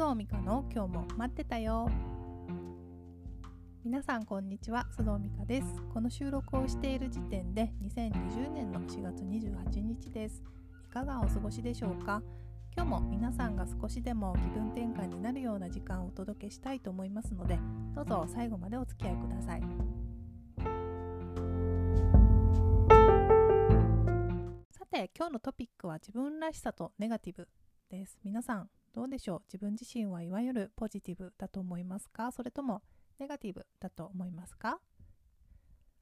藤美香の今日も待ってたよ。皆さんこんにちは須藤美香です。この収録をしている時点で2020年の4月28日です。いかがお過ごしでしょうか？今日も皆さんが少しでも気分転換になるような時間をお届けしたいと思いますのでどうぞ最後までお付き合いください。さて今日のトピックは自分らしさとネガティブ。です。皆さんどうでしょう？自分自身はいわゆるポジティブだと思いますか？それともネガティブだと思いますか、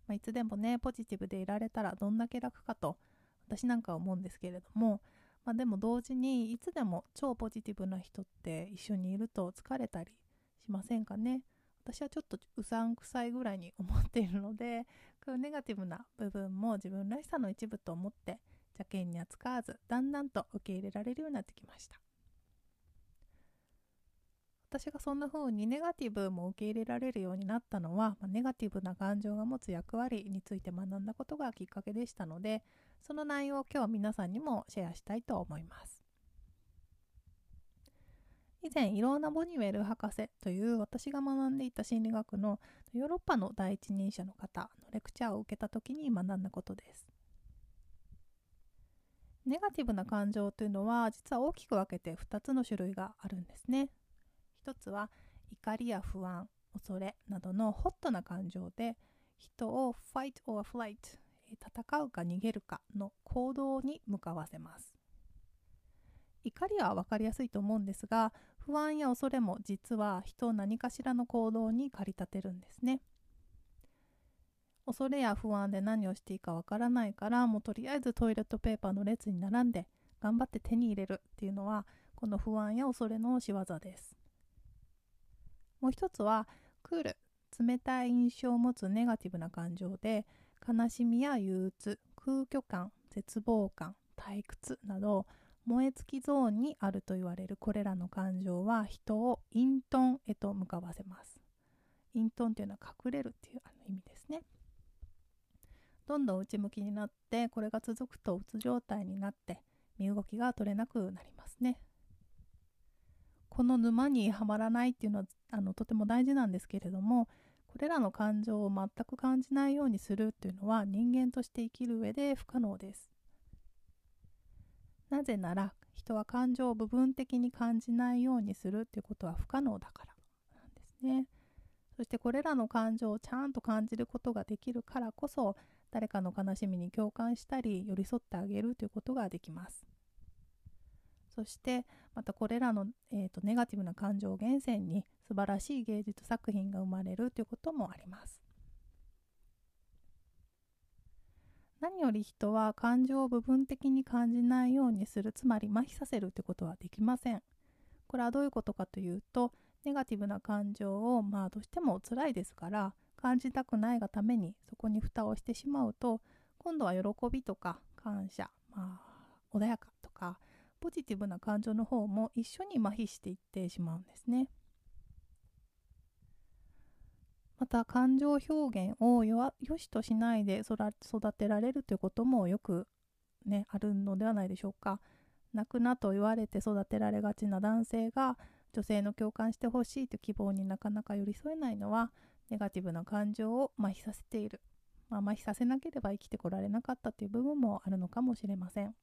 まあ、いつでもねポジティブでいられたらどんだけ楽かと私なんか思うんですけれども、まあ、でも同時にいつでも超ポジティブな人って一緒にいると疲れたりしませんかね？私はちょっとうさんくさいぐらいに思っているのでこうネガティブな部分も自分らしさの一部と思って邪険に扱わずだんだんと受け入れられるようになってきました。私がそんな風にネガティブも受け入れられるようになったのは、ま、ネガティブな感情が持つ役割について学んだことがきっかけでしたのでその内容を今日皆さんにもシェアしたいと思います。以前イローナ・ボニウェル博士という私が学んでいた心理学のヨーロッパの第一人者の方のレクチャーを受けた時に学んだことです。ネガティブな感情というのは実は大きく分けて2つの種類があるんですね。一つは怒りや不安恐れなどのホットな感情で人を fight or flight 戦うか逃げるかの行動に向かわせます。怒りは分かりやすいと思うんですが不安や恐れも実は人を何かしらの行動に駆り立てるんですね。恐れや不安で何をしていいかわからないからもうとりあえずトイレットペーパーの列に並んで頑張って手に入れるっていうのはこの不安や恐れの仕業です。もう一つはクール冷たい印象を持つネガティブな感情で悲しみや憂鬱空虚感絶望感退屈など燃え尽きゾーンにあると言われるこれらの感情は人を隠遁へと向かわせます。隠遁というのは隠れるっていう意味ですね。どんどん内向きになってこれが続くとうつ状態になって身動きが取れなくなりますね。この沼にはまらないっていうのはあのとても大事なんですけれどもこれらの感情を全く感じないようにするっていうのは人間として生きる上で不可能です。なぜなら人は感情を部分的に感じないようにするっていうことは不可能だからなんですね。そしてこれらの感情をちゃんと感じることができるからこそ誰かの悲しみに共感したり寄り添ってあげるということができます。そしてまたこれらの、えーと、ネガティブな感情を源泉に素晴らしい芸術作品が生まれるということもあります。何より人は感情を部分的に感じないようにするつまり麻痺させるということはできません。これはどういうことかというとネガティブな感情をまあどうしても辛いですから感じたくないがためにそこに蓋をしてしまうと今度は喜びとか感謝、まあ、穏やかとかポジティブな感情の方も一緒に麻痺していってしまうんですね。また感情表現をよしとしないで育てられるということもよくねあるのではないでしょうか。泣くなと言われて育てられがちな男性が女性の共感してほしいという希望になかなか寄り添えないのはネガティブな感情を麻痺させている、まあ、麻痺させなければ生きてこられなかったという部分もあるのかもしれません。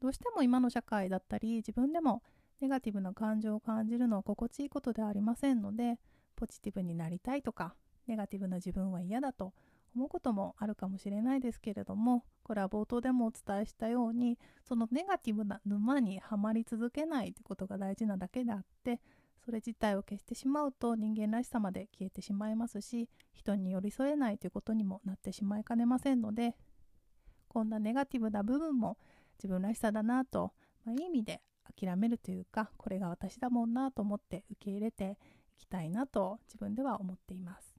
どうしても今の社会だったり自分でもネガティブな感情を感じるのは心地いいことではありませんのでポジティブになりたいとかネガティブな自分は嫌だと思うこともあるかもしれないですけれどもこれは冒頭でもお伝えしたようにそのネガティブな沼にはまり続けないということが大事なだけであってそれ自体を消してしまうと人間らしさまで消えてしまいますし人に寄り添えないということにもなってしまいかねませんのでこんなネガティブな部分も自分らしさだなと、まあ、いい意味で諦めるというかこれが私だもんなと思って受け入れていきたいなと自分では思っています。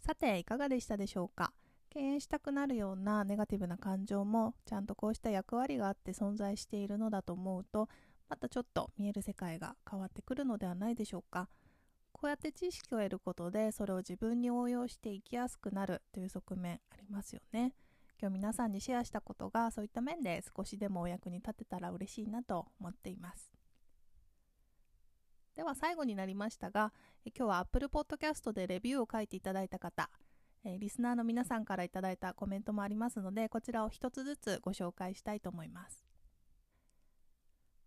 さていかがでしたでしょうか？敬遠したくなるようなネガティブな感情もちゃんとこうした役割があって存在しているのだと思うとまたちょっと見える世界が変わってくるのではないでしょうか。こうやって知識を得ることでそれを自分に応用して生きやすくなるという側面ありますよね。今日皆さんにシェアしたことがそういった面で少しでもお役に立てたら嬉しいなと思っています。では最後になりましたが今日は Apple Podcast でレビューを書いていただいた方リスナーの皆さんからいただいたコメントもありますのでこちらを一つずつご紹介したいと思います。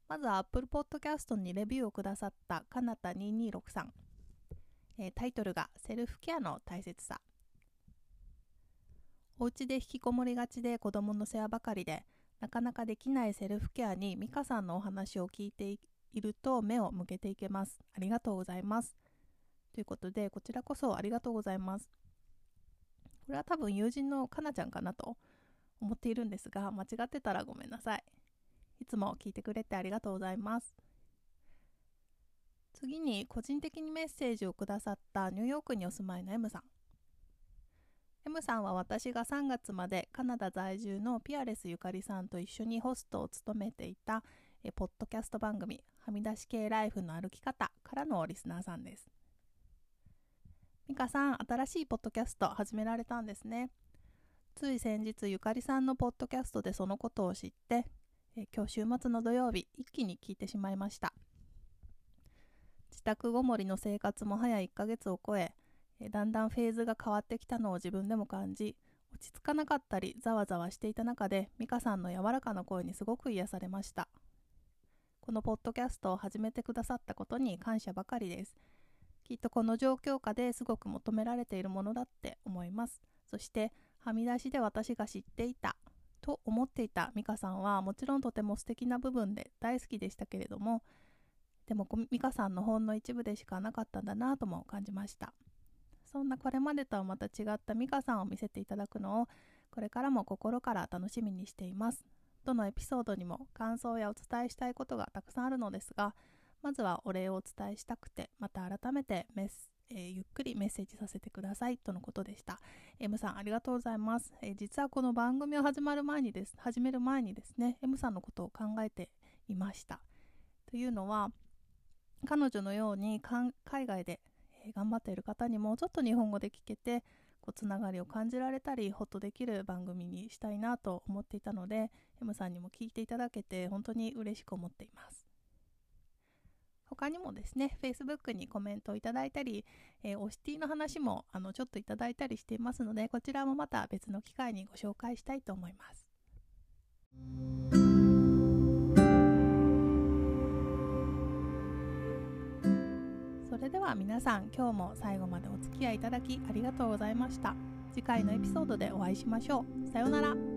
まずは Apple Podcast にレビューをくださったかなた226さん、えー、タイトルがセルフケアの大切さ。お家で引きこもりがちで子供の世話ばかりでなかなかできないセルフケアに美香さんのお話を聞いていると目を向けていけます。ありがとうございます。ということでこちらこそありがとうございます。これは多分友人のかなちゃんかなと思っているんですが間違ってたらごめんなさい。いつも聞いてくれてありがとうございます。次に個人的にメッセージをくださったニューヨークにお住まいの M さん。M さんは私が3月までカナダ在住のピアレスゆかりさんと一緒にホストを務めていたえポッドキャスト番組はみ出し系ライフの歩き方からのリスナーさんです。ミカさん、新しいポッドキャスト始められたんですね。つい先日ゆかりさんのポッドキャストでそのことを知ってえ今日週末の土曜日一気に聞いてしまいました。自宅ごもりの生活も早1ヶ月を超ええだんだんフェーズが変わってきたのを自分でも感じ落ち着かなかったりざわざわしていた中で美香さんの柔らかな声にすごく癒されました。このポッドキャストを始めてくださったことに感謝ばかりです。きっとこの状況下ですごく求められているものだって思います。そしてはみ出しで私が知っていたと思っていた美香さんはもちろんとても素敵な部分で大好きでしたけれどもでも美香さんのほんの一部でしかなかったんだなとも感じました。そんなこれまでとはまた違った美香さんを見せていただくのをこれからも心から楽しみにしています。どのエピソードにも感想やお伝えしたいことがたくさんあるのですがまずはお礼をお伝えしたくてまた改めてメッえー、ゆっくりメッセージさせてくださいとのことでした。M さんありがとうございます、えー、実はこの番組を始まる前にです、始める前にですね、M さんのことを考えていました。というのは、彼女のように海外で、えー、頑張っている方にもちょっと日本語で聞けて、こうつながりを感じられたり、ホッとできる番組にしたいなと思っていたので、M さんにも聞いていただけて本当に嬉しく思っています。他にもですね、Facebook にコメントをいただいたり、えー、オシティの話もあのちょっといただいたりしていますので、こちらもまた別の機会にご紹介したいと思います。それでは皆さん、今日も最後までお付き合いいただきありがとうございました。次回のエピソードでお会いしましょう。さようなら。